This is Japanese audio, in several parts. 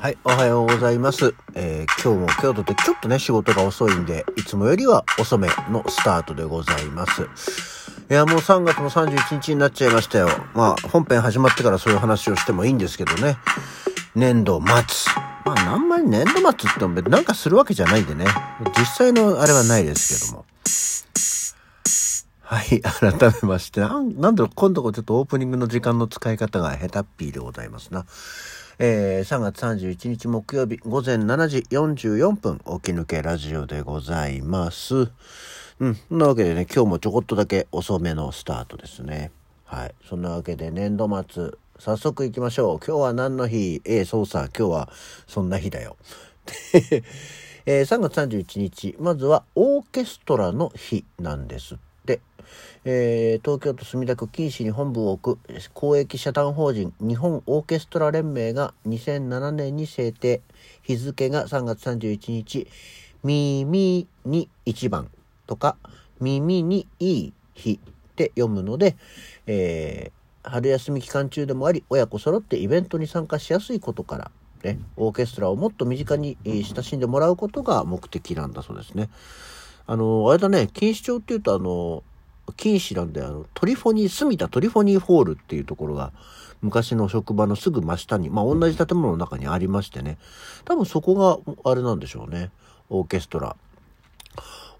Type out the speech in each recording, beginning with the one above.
はい、おはようございます。えー今日も京都でちょっとね、仕事が遅いんで、いつもよりは遅めのスタートでございます。いや、もう3月の31日になっちゃいましたよ。まあ、本編始まってからそういう話をしてもいいんですけどね。年度末。まあ、あんまり年度末って言ってもなんかするわけじゃないんでね。実際のあれはないですけども。はい、改めまして、なんなんだろう、今度こちょっとオープニングの時間の使い方が下手っぴーでございますな。えー3月31日木曜日午前7時44分、起き抜けラジオでございます。うん、そんなわけでね、今日もちょこっとだけ遅めのスタートですね。はい。そんなわけで年度末、早速行きましょう。今日は何の日？ええ、そうさ、今日はそんな日だよ。えー3月31日、まずはオーケストラの日なんですって。えー東京都墨田区錦糸に本部を置く公益社団法人日本オーケストラ連盟が2007年に制定日付が3月31日「耳に一番」とか「耳にいい日」って読むので、えー春休み期間中でもあり親子揃ってイベントに参加しやすいことから、ね、オーケストラをもっと身近に親しんでもらうことが目的なんだそうですね。あの、あれだね、錦糸町っていうとあの、錦糸なんで、あの、トリフォニー、住田トリフォニーホールっていうところが、昔の職場のすぐ真下に、まあ同じ建物の中にありましてね、多分そこがあれなんでしょうね、オーケストラ。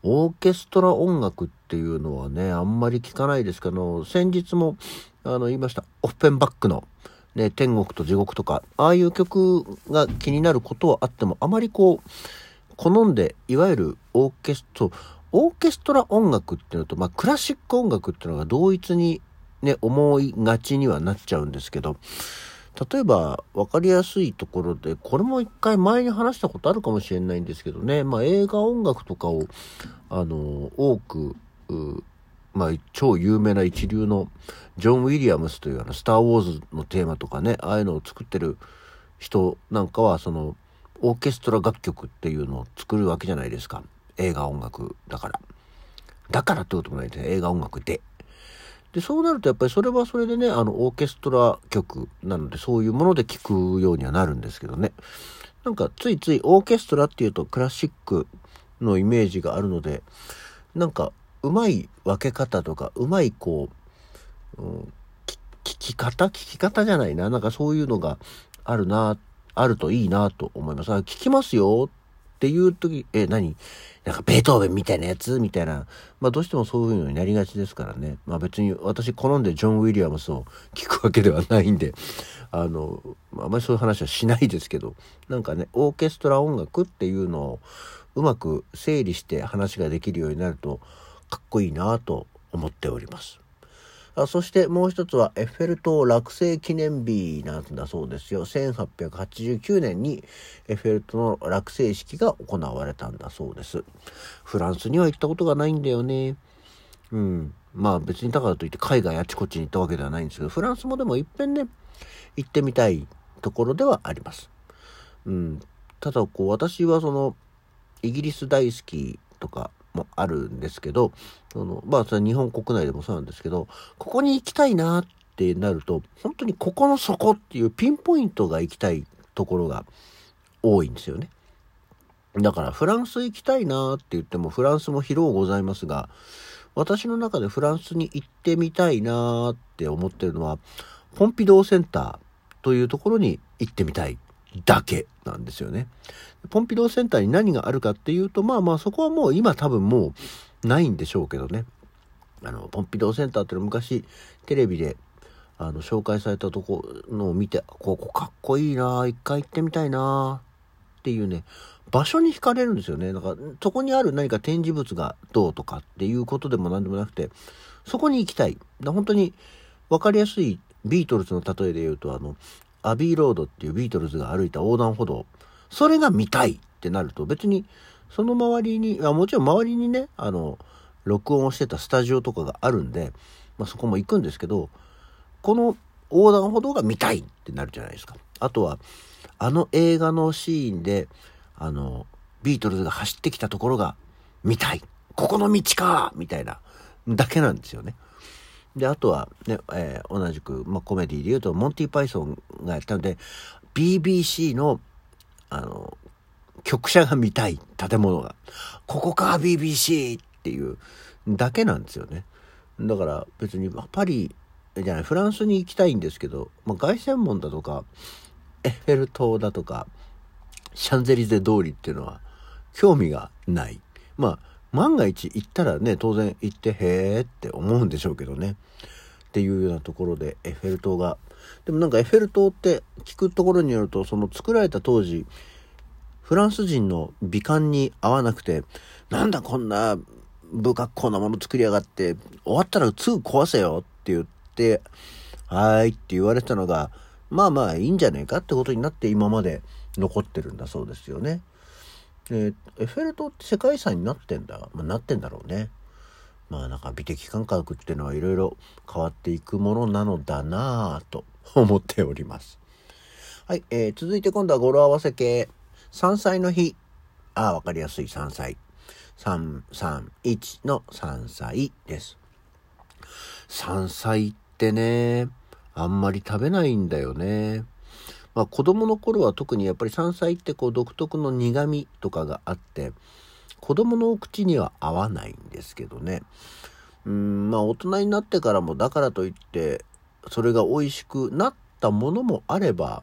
オーケストラ音楽っていうのはね、あんまり聞かないですけど、先日も、あの、言いました、オッフェンバックの、ね、天国と地獄とか、ああいう曲が気になることはあっても、あまりこう、好んで、いわゆるオーケスト、オーケストラ音楽っていうのと、まあ、クラシック音楽っていうのが同一にね、思いがちにはなっちゃうんですけど、例えば分かりやすいところで、これも一回前に話したことあるかもしれないんですけどね、まあ、映画音楽とかを、あの、多く、まあ、超有名な一流のジョン・ウィリアムスというあの、スター・ウォーズのテーマとかね、ああいうのを作ってる人なんかは、その、オーケストラ楽曲っていうのを作るわけじゃないですか。映画音楽だから。だからってこともないですね。映画音楽で。で、そうなるとやっぱりそれはそれでね、あの、オーケストラ曲なので、そういうもので聴くようにはなるんですけどね。なんか、ついついオーケストラっていうとクラシックのイメージがあるので、なんか、うまい分け方とか、うまいこう、うん、聞き方？聞き方じゃないな。なんかそういうのがあるなっ、あるといいなと思います。あ聞きますよっていう時、え、何？なんかベートーベンみたいなやつ？みたいな。まあどうしてもそういうのになりがちですからね。まあ別に私好んでジョン・ウィリアムスを聞くわけではないんで、あの、あまりそういう話はしないですけど、なんかね、オーケストラ音楽っていうのをうまく整理して話ができるようになるとかっこいいなと思っております。あそしてもう一つはエッフェル塔落成記念日なんだそうですよ。1889年にエッフェル塔の落成式が行われたんだそうです。フランスには行ったことがないんだよね。うん。まあ別にだからといって海外あちこちに行ったわけではないんですけど、フランスもでもいっぺんね、行ってみたいところではあります。うん。ただこう私はその、イギリス大好きとかもあるんですけど、そのまあそれ日本国内でもそうなんですけど、ここに行きたいなってなると、本当にここの底っていうピンポイントが行きたいところが多いんですよね。だからフランス行きたいなって言ってもフランスも広うございますが、私の中でフランスに行ってみたいなって思ってるのは、ポンピドーセンターというところに行ってみたいだけなんですよね。ポンピドーセンターに何があるかっていうと、まあまあそこはもう今多分もうないんでしょうけどね。あの、ポンピドーセンターっていうのは昔テレビであの紹介されたとこのを見て、ここかっこいいな一回行ってみたいなっていうね、場所に惹かれるんですよね。だからそこにある何か展示物がどうとかっていうことでも何でもなくて、そこに行きたい。だ本当に分かりやすいビートルズの例えで言うと、あの、アビーロードっていうビートルズが歩いた横断歩道。それが見たいってなると別にその周りに、あもちろん周りにね、あの、録音をしてたスタジオとかがあるんで、まあ、そこも行くんですけど、この横断歩道が見たいってなるじゃないですか。あとは、あの映画のシーンで、あの、ビートルズが走ってきたところが見たい。ここの道かみたいな、だけなんですよね。で、あとはね、えー同じく、まあ、コメディで言うと、モンティ・パイソンがやったんで、BBC のあの、局舎が見たい建物が。ここか BBC っていうだけなんですよね。だから別にパリじゃないフランスに行きたいんですけど、まあ、凱旋門だとかエッフェル塔だとかシャンゼリゼ通りっていうのは興味がない。まあ万が一行ったらね当然行ってへーって思うんでしょうけどね。っていうようなところでエッフェル塔がでもなんかエッフェル塔って聞くところによるとその作られた当時フランス人の美観に合わなくてなんだこんな不格好なもの作りやがって、終わったらすぐ壊せよって言って、はーいって言われたのが、まあまあいいんじゃねえかってことになって今まで残ってるんだそうですよね。で、エッフェル塔って世界遺産になってんだ。まあ、なってんだろうね。まあなんか美的感覚っていうのはいろいろ変わっていくものなのだなぁと 思っております。はい、えー、続いて今度は語呂合わせ系。山菜の日。ああ、わかりやすい山菜。331の山菜です。山菜ってね、あんまり食べないんだよね。まあ子供の頃は特にやっぱり山菜ってこう独特の苦味とかがあって、子供のお口には合わないんですけどね。うん、まあ大人になってからもだからといってそれが美味しくなったものもあれば、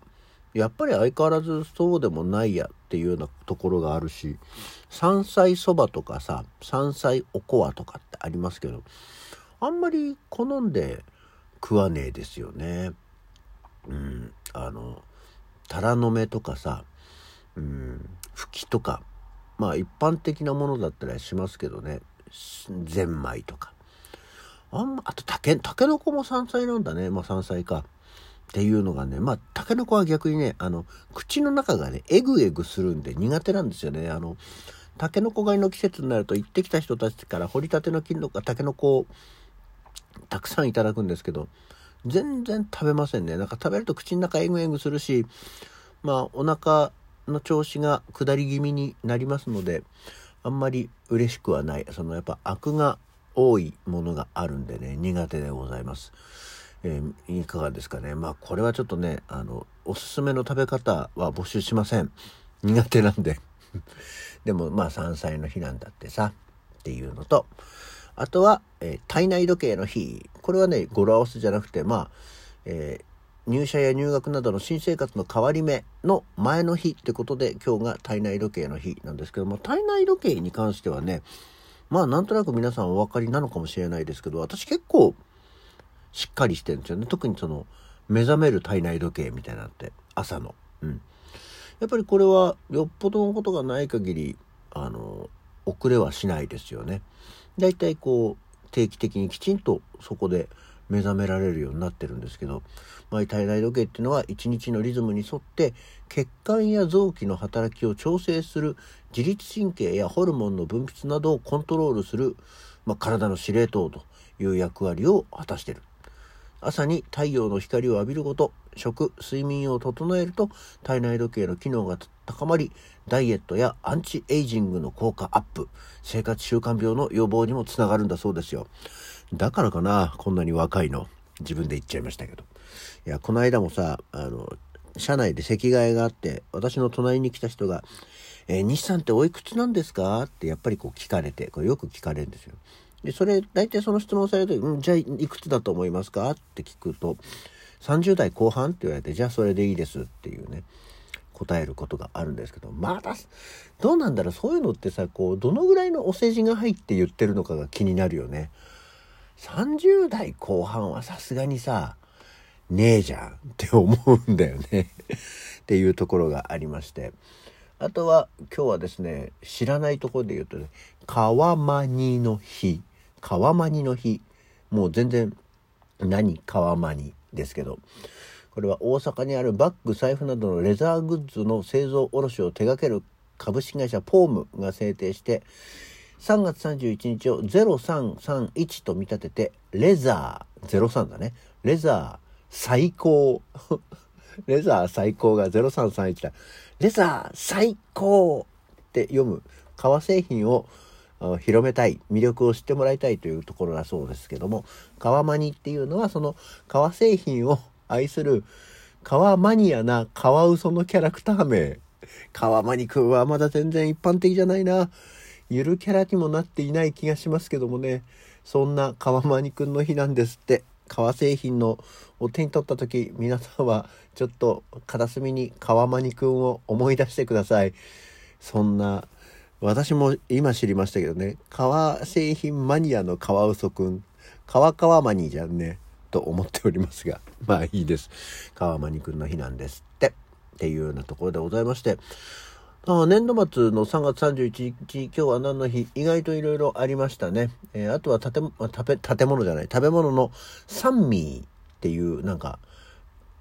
やっぱり相変わらずそうでもないやっていうようなところがあるし山菜そばとかさ山菜おこわとかってありますけどあんまり好んで食わねえですよね。うん、あのタラの芽とかさ、うん、ふきとかまあ一般的なものだったりしますけどね。ゼンマイとか。あんまあとたけたけのこも山菜なんだね。まあ山菜か。っていうのがね、まあ、タケノコは逆にね、あの、口の中がね、エグエグするんで苦手なんですよね。あの、タケノコ狩りの季節になると行ってきた人たちから掘りたての金のタケノコをたくさんいただくんですけど、全然食べませんね。なんか食べると口の中エグエグするし、まあ、お腹の調子が下り気味になりますので、あんまり嬉しくはない。そのやっぱアクが多いものがあるんでね、苦手でございます。えー、いかがですかね。まあ、これはちょっとね、あの、おすすめの食べ方は募集しません。苦手なんで。でも、まあ、山菜の日なんだってさ、っていうのと、あとは、えー、体内時計の日。これはね、語呂合わせじゃなくて、まあ、えー、入社や入学などの新生活の変わり目の前の日ってことで今日が体内時計の日なんですけども体内時計に関してはねまあなんとなく皆さんお分かりなのかもしれないですけど私結構しっかりしてるんですよね。特にその、目覚める体内時計みたいなのって、朝の。うん。やっぱりこれは、よっぽどのことがない限り、あの、遅れはしないですよね。だいたいこう、定期的にきちんとそこで目覚められるようになってるんですけど、まあ、体内時計っていうのは一日のリズムに沿って血管や臓器の働きを調整する自律神経やホルモンの分泌などをコントロールする、まあ、体の司令塔という役割を果たしてる。朝に太陽の光を浴びること、食、睡眠を整えると体内時計の機能が高まり、ダイエットやアンチエイジングの効果アップ、生活習慣病の予防にもつながるんだそうですよ。だからかな、こんなに若いの。自分で言っちゃいましたけど。いや、この間もさ、あの、車内で席替えがあって、私の隣に来た人が、えー、西さんっておいくつなんですか？ってやっぱりこう聞かれて、これよく聞かれるんですよ。で、それ、大体その質問されると、うん、じゃあいくつだと思いますか？って聞くと、30代後半？って言われて、じゃあそれでいいですっていうね、答えることがあるんですけど、まだ、どうなんだろう、そういうのってさ、こう、どのぐらいのお世辞が入って言ってるのかが気になるよね。30代後半はさすがにさ、ねえじゃんって思うんだよねっていうところがありまして。あとは、今日はですね、知らないところで言うとね、川マニの日。川マニの日もう全然何川マニですけどこれは大阪にあるバッグ財布などのレザーグッズの製造卸を手掛ける株式会社ポームが制定して3月31日を0331と見立ててレザー03だね。レザー最高。レザー最高が0331だ。レザー最高って読む革製品を広めたい魅力を知ってもらいたいというところだそうですけども革マニっていうのはその革製品を愛する革マニアなカワウソのキャラクター名川間にくんはまだ全然一般的じゃないな。ゆるキャラにもなっていない気がしますけどもね。そんな川間にくんの日なんですって。革製品のを手に取った時、皆さんはちょっと片隅に川間にくんを思い出してください。そんな、私も今知りましたけどね、革製品マニアの川嘘くん、川川マニーじゃんね。と思っておりますが、まあいいです。川間にくんの日なんですって。っていうようなところでございまして、あ年度末の3月31日、今日は何の日？意外といろいろありましたね。えー、あとは建べ建物じゃない、食べ物のサンミーっていう、なんか、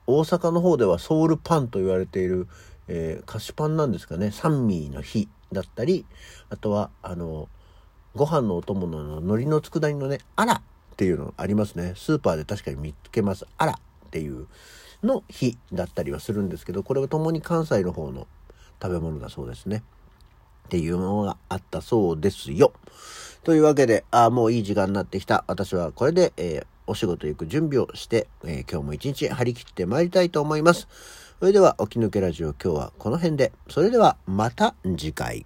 大阪の方ではソウルパンと言われている、えー、菓子パンなんですかね、サンミーの日だったり、あとは、あの、ご飯のお供の海苔の佃煮のね、あらっていうのありますね。スーパーで確かに見つけます。あらっていうの日だったりはするんですけど、これは共に関西の方の食べ物だそうですね。っていうものがあったそうですよ。というわけで、ああ、もういい時間になってきた。私はこれで、えー、お仕事行く準備をして、えー、今日も一日張り切って参りたいと思います。それでは、起き抜けラジオ今日はこの辺で。それでは、また次回。